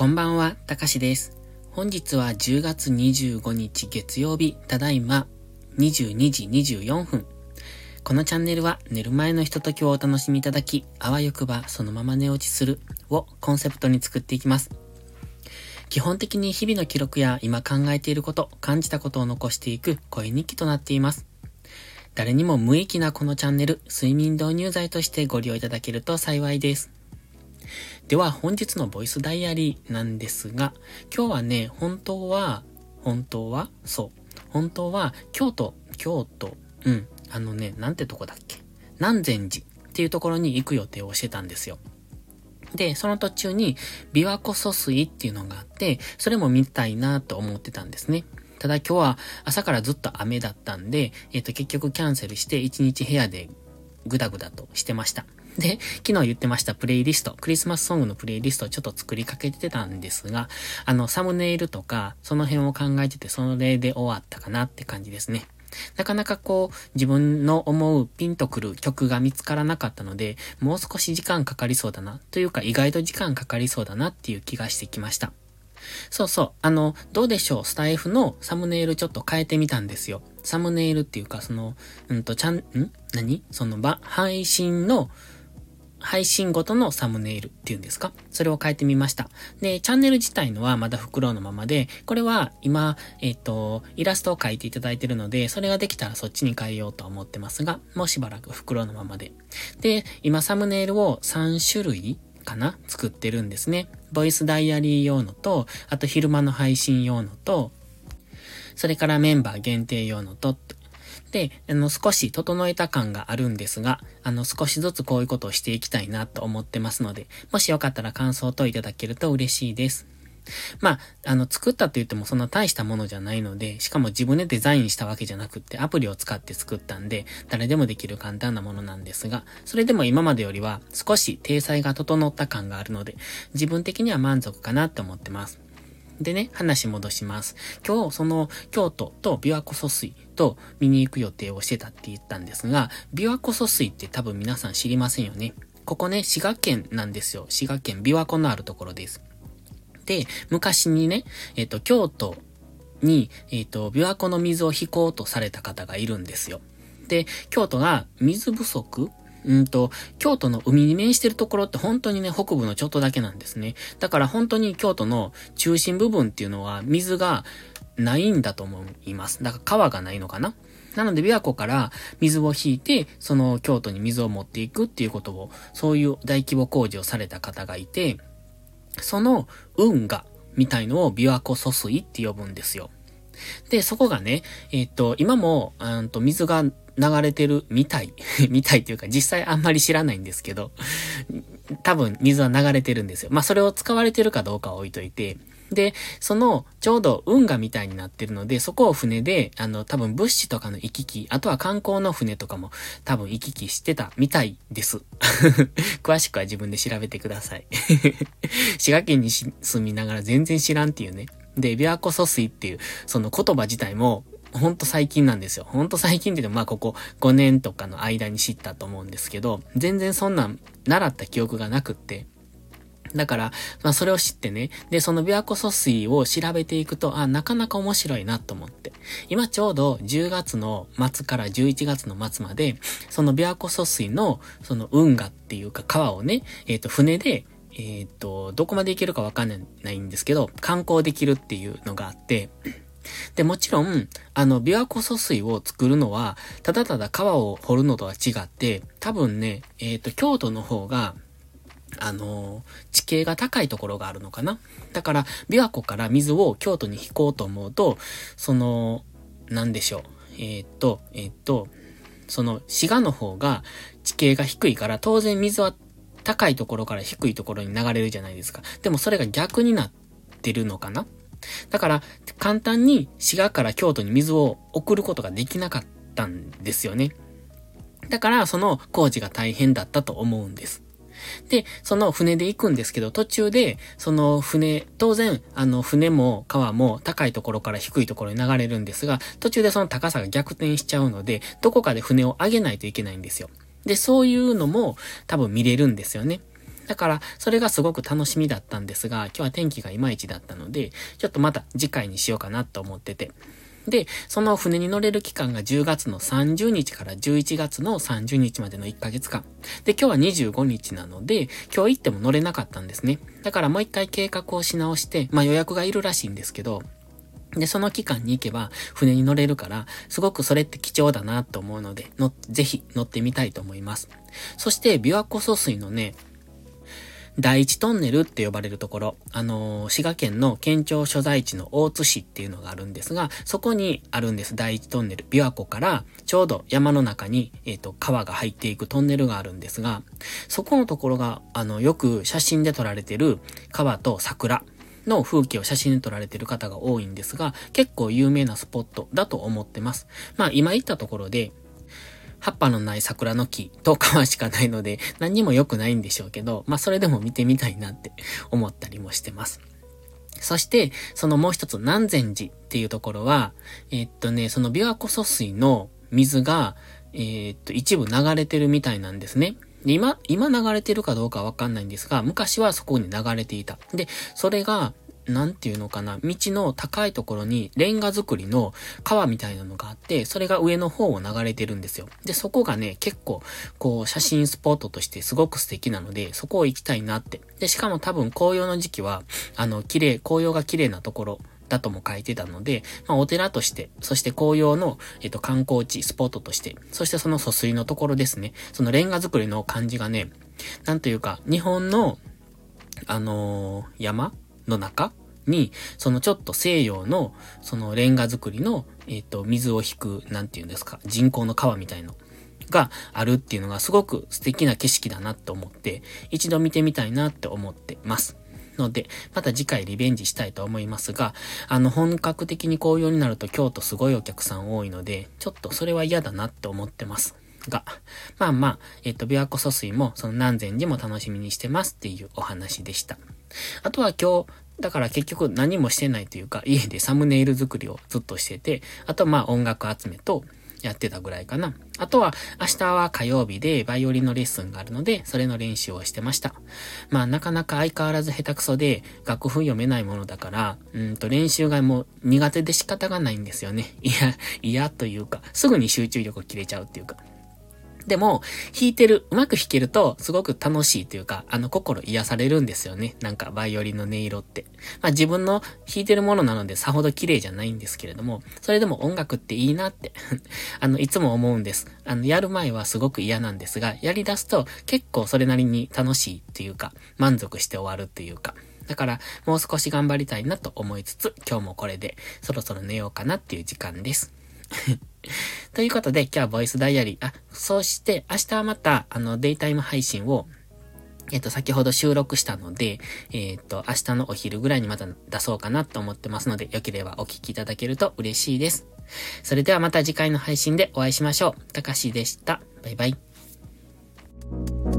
こんばんは、たかしです。本日は10月25日月曜日、ただいま22時24分。このチャンネルは寝る前のひとときをお楽しみいただき、あわよくばそのまま寝落ちするをコンセプトに作っていきます。基本的に日々の記録や今考えていること、感じたことを残していく声日記となっています。誰にも無益なこのチャンネル、睡眠導入剤としてご利用いただけると幸いです。では本日のボイスダイアリーなんですが、今日はね、本当は、本当はそう。本当は、京都、京都、うん、あのね、なんてとこだっけ？南禅寺っていうところに行く予定をしてたんですよ。で、その途中に、琵琶湖疎水っていうのがあって、それも見たいなと思ってたんですね。ただ今日は朝からずっと雨だったんで、えっ、ー、と結局キャンセルして一日部屋でぐだぐだとしてました。で、昨日言ってましたプレイリスト、クリスマスソングのプレイリストをちょっと作りかけてたんですが、あの、サムネイルとか、その辺を考えてて、その例で終わったかなって感じですね。なかなかこう、自分の思うピンとくる曲が見つからなかったので、もう少し時間かかりそうだな、というか意外と時間かかりそうだなっていう気がしてきました。そうそう。あの、どうでしょうスタイフのサムネイルちょっと変えてみたんですよ。サムネイルっていうか、その、うんと、ちゃん、ん？何？その、ば、配信の、配信ごとのサムネイルっていうんですか？それを変えてみました。で、チャンネル自体のはまだ袋のままで、これは今、えっ、ー、と、イラストを描いていただいてるので、それができたらそっちに変えようと思ってますが、もうしばらく袋のままで。で、今サムネイルを3種類かな？作ってるんですね。ボイスダイアリー用のと、あと昼間の配信用のと、それからメンバー限定用のと、で、あの、少し整えた感があるんですが、あの、少しずつこういうことをしていきたいなと思ってますので、もしよかったら感想といただけると嬉しいです。まあ、あの、作ったと言ってもそんな大したものじゃないので、しかも自分でデザインしたわけじゃなくってアプリを使って作ったんで、誰でもできる簡単なものなんですが、それでも今までよりは少し体裁が整った感があるので、自分的には満足かなって思ってます。でね、話戻します。今日、その、京都と琵琶湖疎水と見に行く予定をしてたって言ったんですが、琵琶湖疎水って多分皆さん知りませんよね。ここね、滋賀県なんですよ。滋賀県琵琶湖のあるところです。で、昔にね、えっ、と、京都に、えっ、と、琵琶湖の水を引こうとされた方がいるんですよ。で、京都が水不足うんと、京都の海に面してるところって本当にね、北部のちょっとだけなんですね。だから本当に京都の中心部分っていうのは水がないんだと思います。だから川がないのかななので、琵琶湖から水を引いて、その京都に水を持っていくっていうことを、そういう大規模工事をされた方がいて、その運河みたいのを琵琶湖疎水って呼ぶんですよ。で、そこがね、えっ、と、今も、うんと、水が流れてるみたい。みたいっていうか、実際あんまり知らないんですけど、多分水は流れてるんですよ。まあ、それを使われてるかどうかは置いといて、で、その、ちょうど運河みたいになってるので、そこを船で、あの、多分物資とかの行き来、あとは観光の船とかも多分行き来してたみたいです。詳しくは自分で調べてください。滋賀県に住みながら全然知らんっていうね。で、琵琶湖疎水っていう、その言葉自体も、ほんと最近なんですよ。ほんと最近って言っても、まあここ5年とかの間に知ったと思うんですけど、全然そんなん習った記憶がなくって、だから、まあそれを知ってね、で、その琵琶湖疎水を調べていくと、あ、なかなか面白いなと思って。今ちょうど10月の末から11月の末まで、その琵琶湖疎水の、その運河っていうか川をね、えっ、ー、と、船で、えっ、ー、と、どこまで行けるかわかんないんですけど、観光できるっていうのがあって、で、もちろん、あの、琵琶湖疎水を作るのは、ただただ川を掘るのとは違って、多分ね、えっ、ー、と、京都の方が、あの、地形が高いところがあるのかな。だから、琵琶湖から水を京都に引こうと思うと、その、なんでしょう。えっ、ー、と、えっ、ー、と、その、滋賀の方が地形が低いから、当然水は高いところから低いところに流れるじゃないですか。でもそれが逆になってるのかなだから、簡単に滋賀から京都に水を送ることができなかったんですよね。だから、その工事が大変だったと思うんです。で、その船で行くんですけど、途中で、その船、当然、あの、船も川も高いところから低いところに流れるんですが、途中でその高さが逆転しちゃうので、どこかで船を上げないといけないんですよ。で、そういうのも多分見れるんですよね。だから、それがすごく楽しみだったんですが、今日は天気がいまいちだったので、ちょっとまた次回にしようかなと思ってて。で、その船に乗れる期間が10月の30日から11月の30日までの1ヶ月間。で、今日は25日なので、今日行っても乗れなかったんですね。だからもう一回計画をし直して、まあ予約がいるらしいんですけど、で、その期間に行けば船に乗れるから、すごくそれって貴重だなと思うので、の、ぜひ乗ってみたいと思います。そして、琵琶湖疎水のね、第一トンネルって呼ばれるところ、あのー、滋賀県の県庁所在地の大津市っていうのがあるんですが、そこにあるんです、第一トンネル。琵琶湖からちょうど山の中に、えっ、ー、と、川が入っていくトンネルがあるんですが、そこのところが、あの、よく写真で撮られてる川と桜。の風景を写真で撮られてる方が多いんですが、結構有名なスポットだと思ってます。まあ今言ったところで、葉っぱのない桜の木と川しかないので、何にも良くないんでしょうけど、まあそれでも見てみたいなって思ったりもしてます。そして、そのもう一つ、南禅寺っていうところは、えー、っとね、その琵琶湖疎水の水が、えー、っと、一部流れてるみたいなんですね。今、今流れてるかどうかわかんないんですが、昔はそこに流れていた。で、それが、なんていうのかな、道の高いところにレンガ作りの川みたいなのがあって、それが上の方を流れてるんですよ。で、そこがね、結構、こう、写真スポットとしてすごく素敵なので、そこを行きたいなって。で、しかも多分紅葉の時期は、あの、綺麗、紅葉が綺麗なところ、だとも書いてたので、まあ、お寺として、そして紅葉の、えっと、観光地、スポットとして、そしてその疎水のところですね。そのレンガ作りの感じがね、なんというか、日本の、あのー、山の中に、そのちょっと西洋の、そのレンガ作りの、えっ、ー、と、水を引く、なんていうんですか、人工の川みたいのがあるっていうのがすごく素敵な景色だなと思って、一度見てみたいなって思ってます。ので、また次回リベンジしたいと思いますが、あの、本格的に紅葉になると京都すごいお客さん多いので、ちょっとそれは嫌だなって思ってます。が、まあまあ、えっ、と、琵琶湖疎水も、その南禅寺も楽しみにしてますっていうお話でした。あとは今日、だから結局何もしてないというか、家でサムネイル作りをずっとしてて、あとまあ音楽集めとやってたぐらいかな。あとは明日は火曜日でバイオリンのレッスンがあるので、それの練習をしてました。まあなかなか相変わらず下手くそで楽譜読めないものだから、うんと練習がもう苦手で仕方がないんですよね。いや、嫌というか、すぐに集中力切れちゃうっていうか。でも、弾いてる、うまく弾けると、すごく楽しいというか、あの、心癒されるんですよね。なんか、バイオリンの音色って。まあ、自分の弾いてるものなので、さほど綺麗じゃないんですけれども、それでも音楽っていいなって あの、いつも思うんです。あの、やる前はすごく嫌なんですが、やり出すと、結構それなりに楽しいっていうか、満足して終わるっていうか、だから、もう少し頑張りたいなと思いつつ、今日もこれで、そろそろ寝ようかなっていう時間です。ということで、今日はボイスダイアリー。あ、そして明日はまた、あの、デイタイム配信を、えっと、先ほど収録したので、えっと、明日のお昼ぐらいにまた出そうかなと思ってますので、良ければお聴きいただけると嬉しいです。それではまた次回の配信でお会いしましょう。たかしでした。バイバイ。